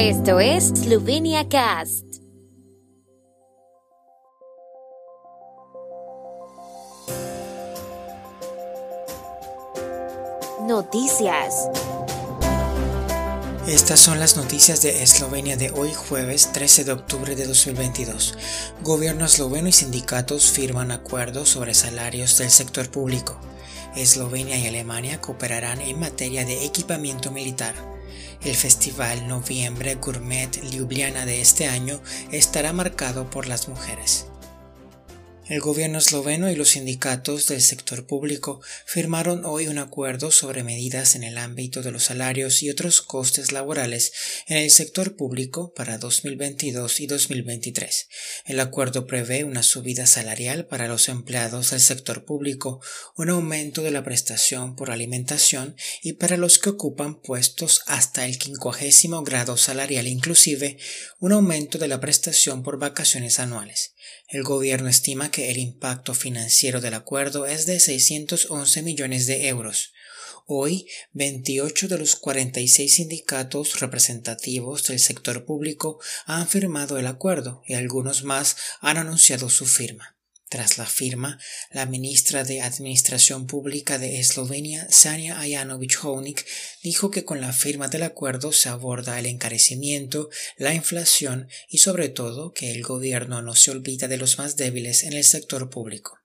Esto es Slovenia Cast. Noticias. Estas son las noticias de Eslovenia de hoy jueves 13 de octubre de 2022. Gobierno esloveno y sindicatos firman acuerdos sobre salarios del sector público. Eslovenia y Alemania cooperarán en materia de equipamiento militar. El Festival Noviembre Gourmet Ljubljana de este año estará marcado por las mujeres. El gobierno esloveno y los sindicatos del sector público firmaron hoy un acuerdo sobre medidas en el ámbito de los salarios y otros costes laborales en el sector público para 2022 y 2023. El acuerdo prevé una subida salarial para los empleados del sector público, un aumento de la prestación por alimentación y para los que ocupan puestos hasta el quincuagésimo grado salarial inclusive, un aumento de la prestación por vacaciones anuales. El gobierno estima que el impacto financiero del acuerdo es de 611 millones de euros. Hoy, 28 de los 46 sindicatos representativos del sector público han firmado el acuerdo y algunos más han anunciado su firma. Tras la firma, la ministra de Administración Pública de Eslovenia, Sanja Ajanović-Hovnik, dijo que con la firma del acuerdo se aborda el encarecimiento, la inflación y sobre todo que el gobierno no se olvida de los más débiles en el sector público.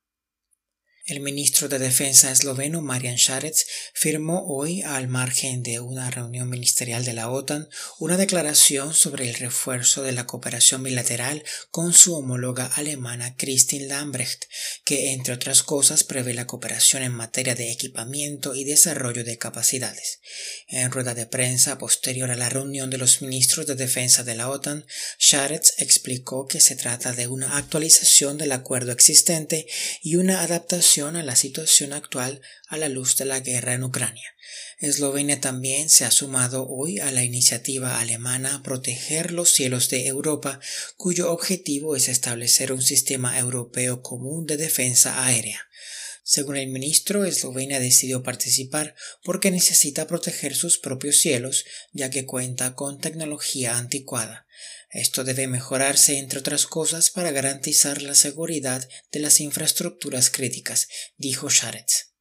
El ministro de Defensa esloveno Marian Šarec firmó hoy, al margen de una reunión ministerial de la OTAN, una declaración sobre el refuerzo de la cooperación bilateral con su homóloga alemana Christine Lambrecht, que entre otras cosas prevé la cooperación en materia de equipamiento y desarrollo de capacidades. En rueda de prensa posterior a la reunión de los ministros de Defensa de la OTAN, Šarec explicó que se trata de una actualización del acuerdo existente y una adaptación a la situación actual a la luz de la guerra en Ucrania. Eslovenia también se ha sumado hoy a la iniciativa alemana Proteger los cielos de Europa, cuyo objetivo es establecer un sistema europeo común de defensa aérea. Según el ministro, Eslovenia decidió participar porque necesita proteger sus propios cielos, ya que cuenta con tecnología anticuada. Esto debe mejorarse, entre otras cosas, para garantizar la seguridad de las infraestructuras críticas, dijo Sharetz.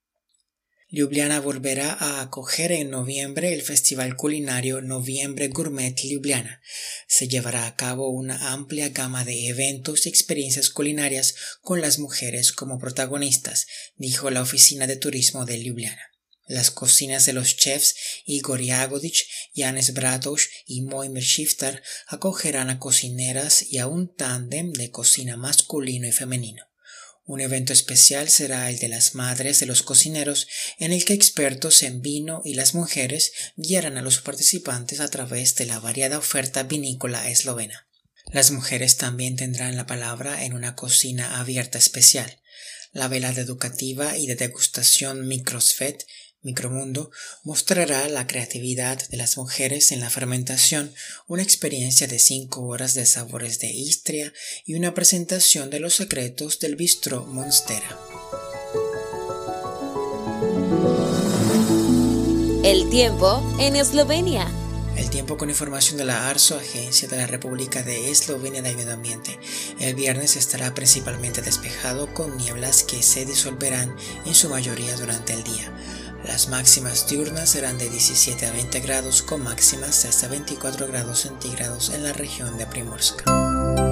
Ljubljana volverá a acoger en noviembre el festival culinario Noviembre Gourmet Ljubljana. Se llevará a cabo una amplia gama de eventos y experiencias culinarias con las mujeres como protagonistas, dijo la Oficina de Turismo de Ljubljana. Las cocinas de los chefs Igor Yagodich, Janes Bratoš y Moimir Shiftar acogerán a cocineras y a un tándem de cocina masculino y femenino. Un evento especial será el de las madres de los cocineros, en el que expertos en vino y las mujeres guiarán a los participantes a través de la variada oferta vinícola eslovena. Las mujeres también tendrán la palabra en una cocina abierta especial. La velada educativa y de degustación Microsfet Micromundo mostrará la creatividad de las mujeres en la fermentación, una experiencia de cinco horas de sabores de Istria y una presentación de los secretos del bistro Monstera. El tiempo en Eslovenia. El tiempo con información de la ARSO, Agencia de la República de Eslovenia de Medio Ambiente. El viernes estará principalmente despejado con nieblas que se disolverán en su mayoría durante el día. Las máximas diurnas serán de 17 a 20 grados con máximas hasta 24 grados centígrados en la región de Primorska.